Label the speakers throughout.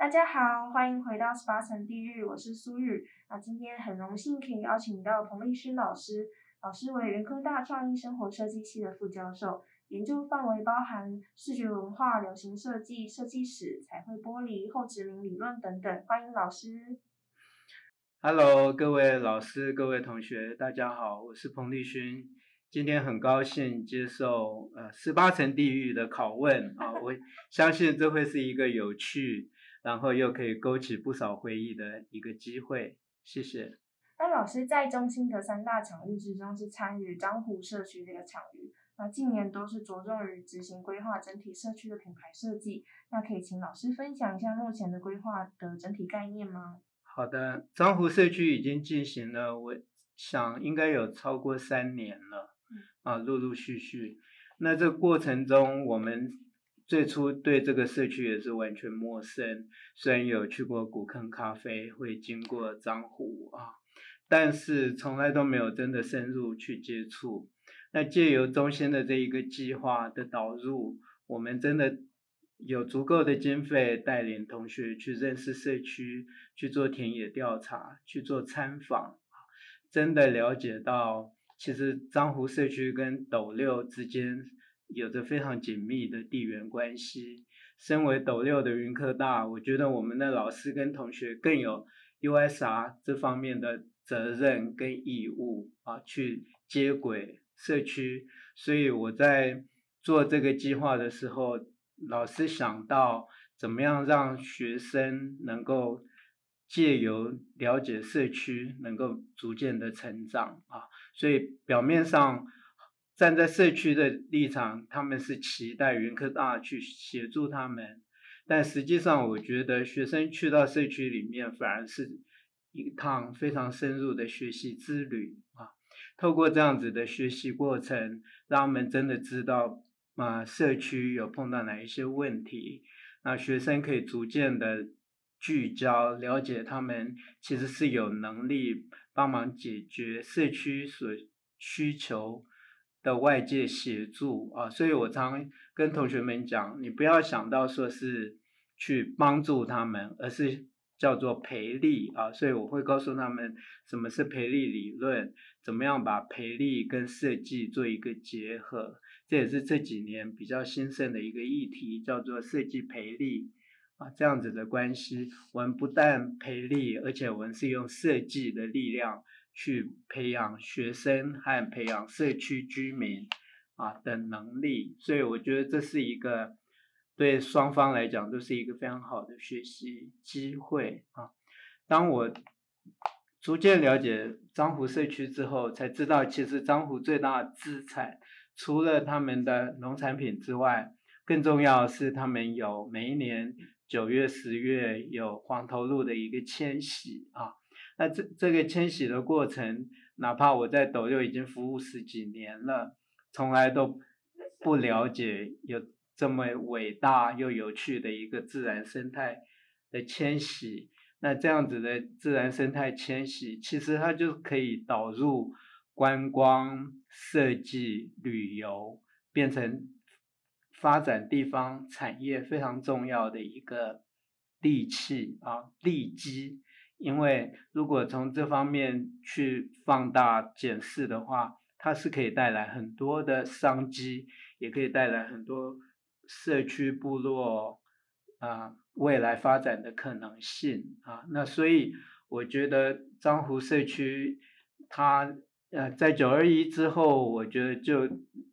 Speaker 1: 大家好，欢迎回到十八层地狱，我是苏玉。那今天很荣幸可以邀请到彭丽勋老师，老师为原科大创意生活设计系的副教授，研究范围包含视觉文化、流行设计、设计史、彩绘玻璃、后殖民理论等等。欢迎老师。
Speaker 2: Hello，各位老师、各位同学，大家好，我是彭丽勋。今天很高兴接受呃十八层地狱的拷问啊，我相信这会是一个有趣。然后又可以勾起不少回忆的一个机会，谢谢。
Speaker 1: 那老师在中心的三大场域之中是参与樟湖社区这个场域，那近年都是着重于执行规划整体社区的品牌设计。那可以请老师分享一下目前的规划的整体概念吗？
Speaker 2: 好的，樟湖社区已经进行了，我想应该有超过三年了，啊，陆陆续续。那这个过程中，我们最初对这个社区也是完全陌生，虽然有去过古坑咖啡，会经过漳湖啊，但是从来都没有真的深入去接触。那借由中心的这一个计划的导入，我们真的有足够的经费带领同学去认识社区，去做田野调查，去做参访，真的了解到其实漳湖社区跟斗六之间。有着非常紧密的地缘关系。身为斗六的云科大，我觉得我们的老师跟同学更有 USR 这方面的责任跟义务啊，去接轨社区。所以我在做这个计划的时候，老师想到怎么样让学生能够借由了解社区，能够逐渐的成长啊。所以表面上。站在社区的立场，他们是期待云科大去协助他们，但实际上，我觉得学生去到社区里面，反而是一趟非常深入的学习之旅啊。透过这样子的学习过程，让他们真的知道啊，社区有碰到哪一些问题，那学生可以逐渐的聚焦，了解他们其实是有能力帮忙解决社区所需求。的外界协助啊，所以我常跟同学们讲，你不要想到说是去帮助他们，而是叫做培力啊。所以我会告诉他们什么是培力理论，怎么样把培力跟设计做一个结合。这也是这几年比较兴盛的一个议题，叫做设计培力啊，这样子的关系，我们不但培力，而且我们是用设计的力量。去培养学生和培养社区居民啊的能力，所以我觉得这是一个对双方来讲都是一个非常好的学习机会啊。当我逐渐了解漳湖社区之后，才知道其实漳湖最大的资产，除了他们的农产品之外，更重要是他们有每一年九月、十月有黄头鹿的一个迁徙啊。那这这个迁徙的过程，哪怕我在抖六已经服务十几年了，从来都不了解有这么伟大又有趣的一个自然生态的迁徙。那这样子的自然生态迁徙，其实它就可以导入观光、设计、旅游，变成发展地方产业非常重要的一个利器啊，利基。因为如果从这方面去放大检视的话，它是可以带来很多的商机，也可以带来很多社区部落啊未来发展的可能性啊。那所以我觉得漳湖社区它。呃，在九二一之后，我觉得就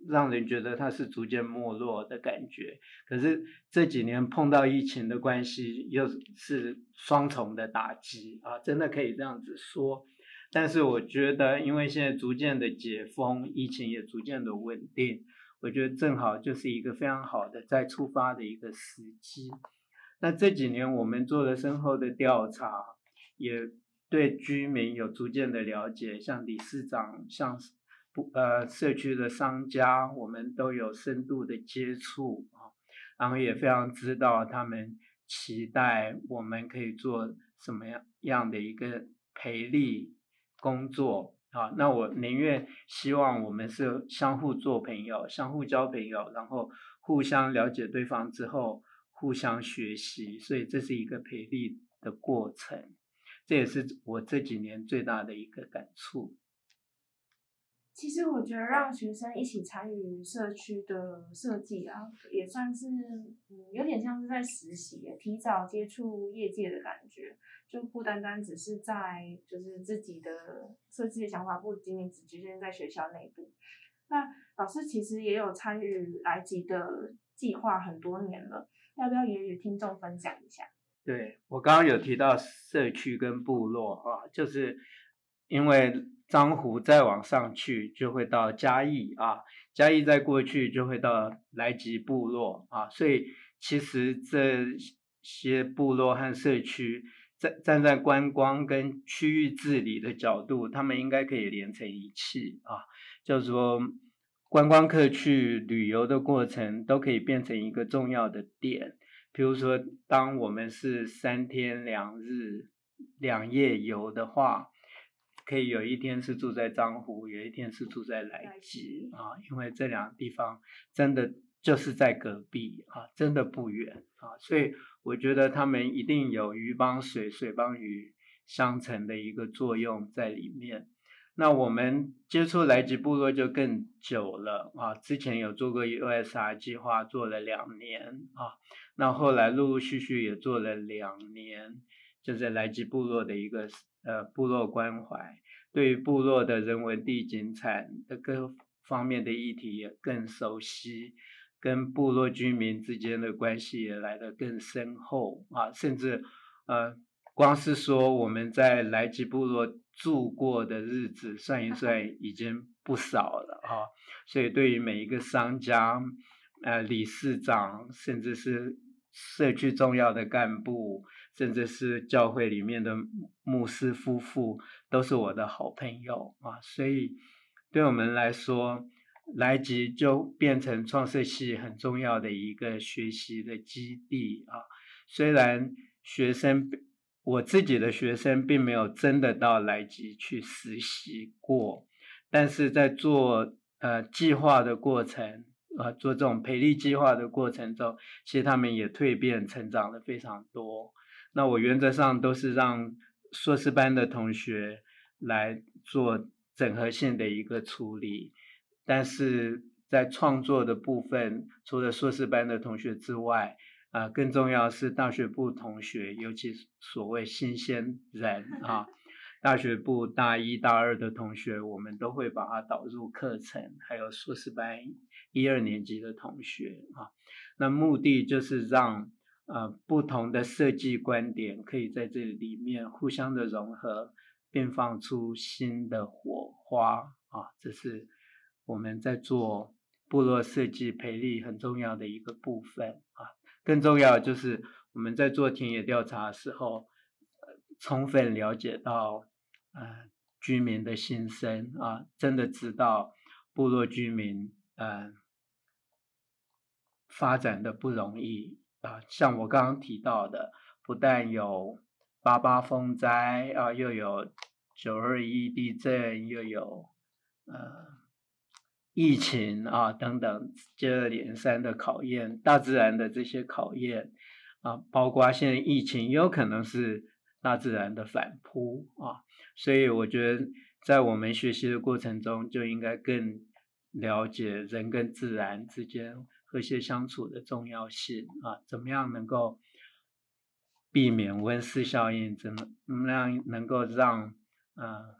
Speaker 2: 让人觉得它是逐渐没落的感觉。可是这几年碰到疫情的关系，又是双重的打击啊，真的可以这样子说。但是我觉得，因为现在逐渐的解封，疫情也逐渐的稳定，我觉得正好就是一个非常好的再出发的一个时机。那这几年我们做了深厚的调查，也。对居民有逐渐的了解，像理事长，像不呃社区的商家，我们都有深度的接触啊，然后也非常知道他们期待我们可以做什么样样的一个培力工作啊。那我宁愿希望我们是相互做朋友，相互交朋友，然后互相了解对方之后互相学习，所以这是一个培力的过程。这也是我这几年最大的一个感触。
Speaker 1: 其实我觉得让学生一起参与社区的设计啊，也算是嗯，有点像是在实习，提早接触业界的感觉，就不单单只是在就是自己的设计的想法，不仅仅只局限在学校内部。那老师其实也有参与来吉的计划很多年了，要不要也与听众分享一下？
Speaker 2: 对，我刚刚有提到社区跟部落啊，就是因为樟湖再往上去就会到嘉义啊，嘉义再过去就会到来吉部落啊，所以其实这些部落和社区站站在观光跟区域治理的角度，他们应该可以连成一气啊，就是说观光客去旅游的过程都可以变成一个重要的点。比如说，当我们是三天两日两夜游的话，可以有一天是住在漳湖，有一天是住在来吉啊，因为这两个地方真的就是在隔壁啊，真的不远啊，所以我觉得他们一定有鱼帮水，水帮鱼相乘的一个作用在里面。那我们接触来吉部落就更久了啊，之前有做过 USR 计划，做了两年啊，那后来陆陆续续也做了两年，就是来吉部落的一个呃部落关怀，对于部落的人文地景产的各方面的议题也更熟悉，跟部落居民之间的关系也来得更深厚啊，甚至呃。光是说我们在来吉部落住过的日子算一 算，已经不少了啊！所以对于每一个商家、呃理事长，甚至是社区重要的干部，甚至是教会里面的牧师夫妇，都是我的好朋友啊！所以对我们来说，来吉就变成创社系很重要的一个学习的基地啊！虽然学生。我自己的学生并没有真的到来吉去实习过，但是在做呃计划的过程，呃做这种培力计划的过程中，其实他们也蜕变成长了非常多。那我原则上都是让硕士班的同学来做整合性的一个处理，但是在创作的部分，除了硕士班的同学之外，啊，更重要是大学部同学，尤其所谓新鲜人 啊，大学部大一大二的同学，我们都会把它导入课程，还有硕士班一二年级的同学啊，那目的就是让呃不同的设计观点可以在这里面互相的融合，并放出新的火花啊，这是我们在做部落设计培力很重要的一个部分啊。更重要就是我们在做田野调查的时候，充分了解到呃居民的心声啊，真的知道部落居民呃发展的不容易啊。像我刚刚提到的，不但有八八风灾啊，又有九二一地震，又有呃。疫情啊，等等，接二连三的考验，大自然的这些考验啊，包括现在疫情也有可能是大自然的反扑啊，所以我觉得在我们学习的过程中，就应该更了解人跟自然之间和谐相处的重要性啊，怎么样能够避免温室效应，怎么怎么样能够让呃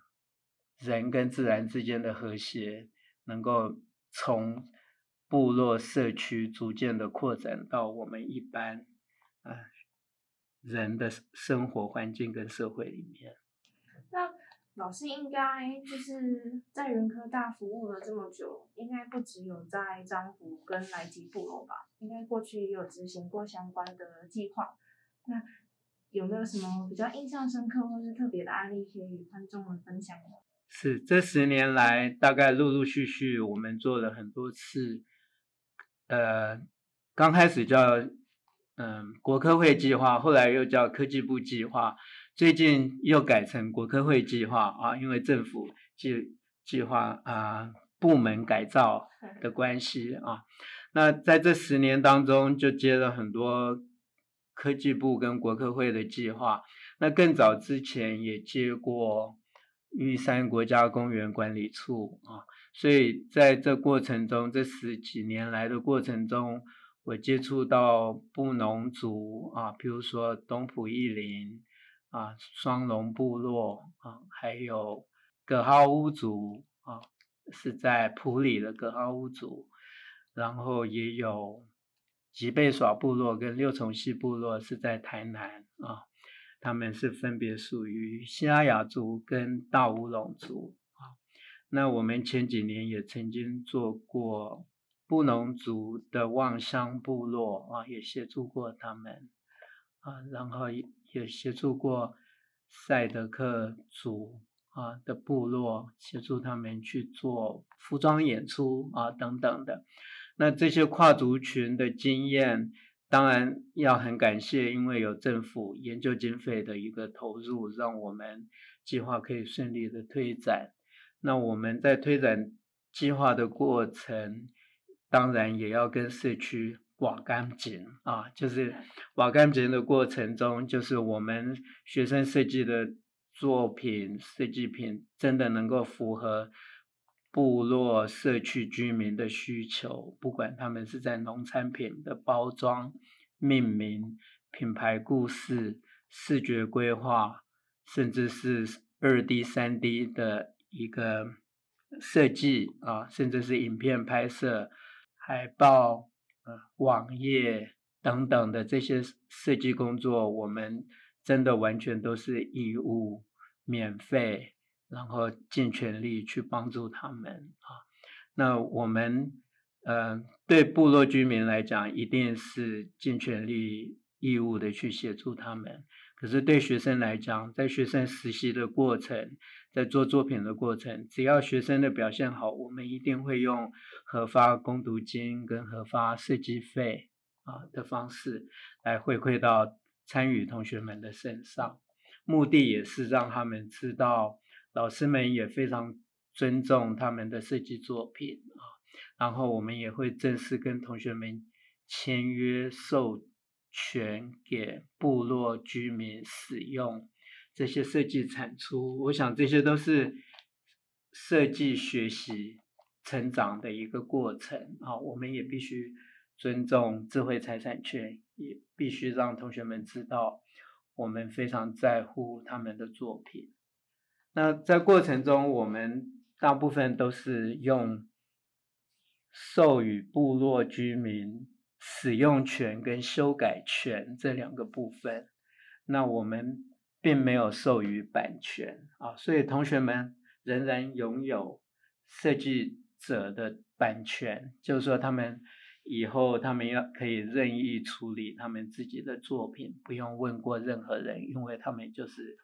Speaker 2: 人跟自然之间的和谐能够从部落社区逐渐的扩展到我们一般啊、呃、人的生活环境跟社会里面。
Speaker 1: 那老师应该就是在原科大服务了这么久，应该不只有在樟湖跟来吉部落吧？应该过去也有执行过相关的计划。那有没有什么比较印象深刻或是特别的案例可以与观众们分享的？
Speaker 2: 是这十年来，大概陆陆续续我们做了很多次，呃，刚开始叫嗯、呃、国科会计划，后来又叫科技部计划，最近又改成国科会计划啊，因为政府计计划啊部门改造的关系啊，那在这十年当中就接了很多。科技部跟国科会的计划，那更早之前也接过玉山国家公园管理处啊，所以在这过程中，这十几年来的过程中，我接触到布农族啊，比如说东埔义林啊、双龙部落啊，还有葛哈乌族啊，是在埔里的葛哈乌族，然后也有。吉贝耍部落跟六重溪部落是在台南啊，他们是分别属于西拉雅族跟大乌龙族啊。那我们前几年也曾经做过布农族的望乡部落啊，也协助过他们啊，然后也也协助过赛德克族啊的部落，协助他们去做服装演出啊等等的。那这些跨族群的经验，当然要很感谢，因为有政府研究经费的一个投入，让我们计划可以顺利的推展。那我们在推展计划的过程，当然也要跟社区挖干净啊，就是挖干净的过程中，就是我们学生设计的作品设计品，真的能够符合。部落社区居民的需求，不管他们是在农产品的包装、命名、品牌故事、视觉规划，甚至是二 D、三 D 的一个设计啊，甚至是影片拍摄、海报、呃、网页等等的这些设计工作，我们真的完全都是义务、免费。然后尽全力去帮助他们啊！那我们呃，对部落居民来讲，一定是尽全力义务的去协助他们。可是对学生来讲，在学生实习的过程，在做作品的过程，只要学生的表现好，我们一定会用核发工读金跟核发设计费啊的方式来回馈到参与同学们的身上。目的也是让他们知道。老师们也非常尊重他们的设计作品啊，然后我们也会正式跟同学们签约授权给部落居民使用这些设计产出。我想这些都是设计学习成长的一个过程啊，我们也必须尊重智慧财产权，也必须让同学们知道我们非常在乎他们的作品。那在过程中，我们大部分都是用授予部落居民使用权跟修改权这两个部分。那我们并没有授予版权啊，所以同学们仍然拥有设计者的版权，就是说他们以后他们要可以任意处理他们自己的作品，不用问过任何人，因为他们就是。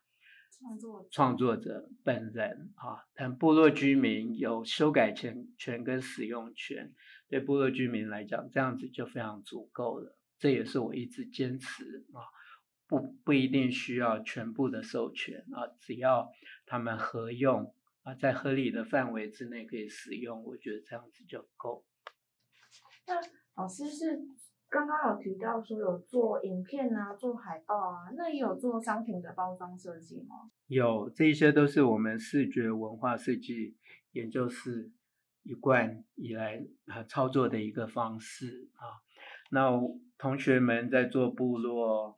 Speaker 2: 创作创作者本人啊，但部落居民有修改权权跟使用权，对部落居民来讲，这样子就非常足够了。这也是我一直坚持啊，不不一定需要全部的授权啊，只要他们合用啊，在合理的范围之内可以使用，我觉得这样子就够。
Speaker 1: 那老师是？刚刚有提到说有做影片啊，做海报啊，那也有做商品的包装设计吗？
Speaker 2: 有，这些都是我们视觉文化设计研究室一贯以来操作的一个方式啊。那同学们在做部落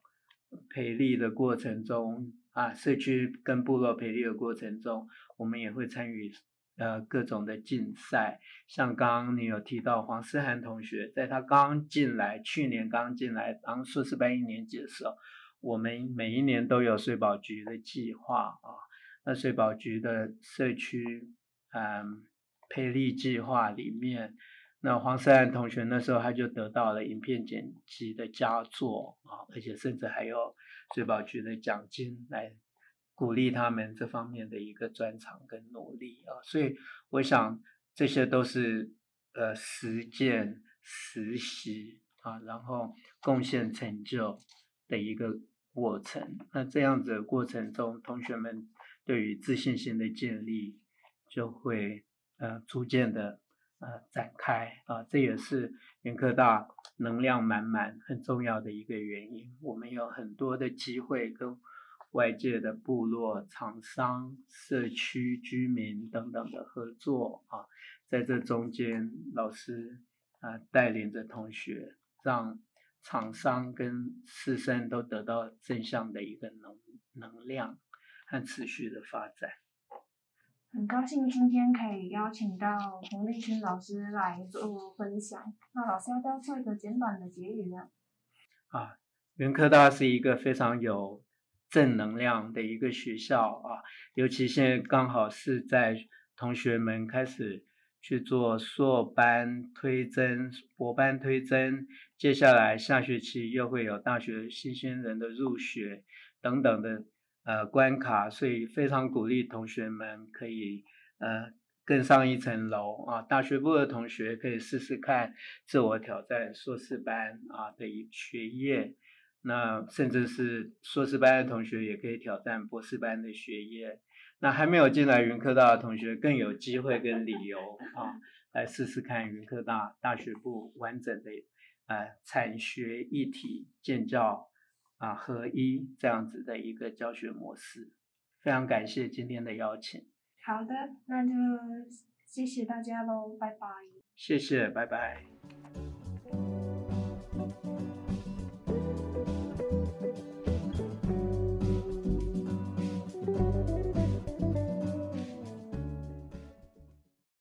Speaker 2: 培力的过程中啊，社区跟部落培力的过程中，我们也会参与呃各种的竞赛。像刚刚你有提到黄思涵同学，在他刚进来，去年刚进来当硕士班一年级的时候，我们每一年都有税保局的计划啊。那税保局的社区嗯培力计划里面。那黄思涵同学那时候他就得到了影片剪辑的佳作啊，而且甚至还有税保局的奖金来鼓励他们这方面的一个专长跟努力啊，所以我想这些都是呃实践实习啊，然后贡献成就的一个过程。那这样子过程中，同学们对于自信心的建立就会呃逐渐的。呃，展开啊，这也是云科大能量满满很重要的一个原因。我们有很多的机会跟外界的部落、厂商、社区居民等等的合作啊，在这中间，老师啊带领着同学，让厂商跟师生都得到正向的一个能能量和持续的发展。
Speaker 1: 很高兴今天可以邀请到洪立军老师来做分享。那老师要不要做一个简短的结语呢？
Speaker 2: 啊，云科大是一个非常有正能量的一个学校啊，尤其现在刚好是在同学们开始去做硕班推甄、博班推甄，接下来下学期又会有大学新鲜人的入学等等的。呃，关卡，所以非常鼓励同学们可以呃更上一层楼啊。大学部的同学可以试试看自我挑战硕士班啊的一学业，那甚至是硕士班的同学也可以挑战博士班的学业。那还没有进来云科大的同学更有机会跟理由啊来试试看云科大大学部完整的呃产学一体建教。啊，合一这样子的一个教学模式，非常感谢今天的邀请。
Speaker 1: 好的，那就谢谢大家喽，拜拜。
Speaker 2: 谢谢，拜拜。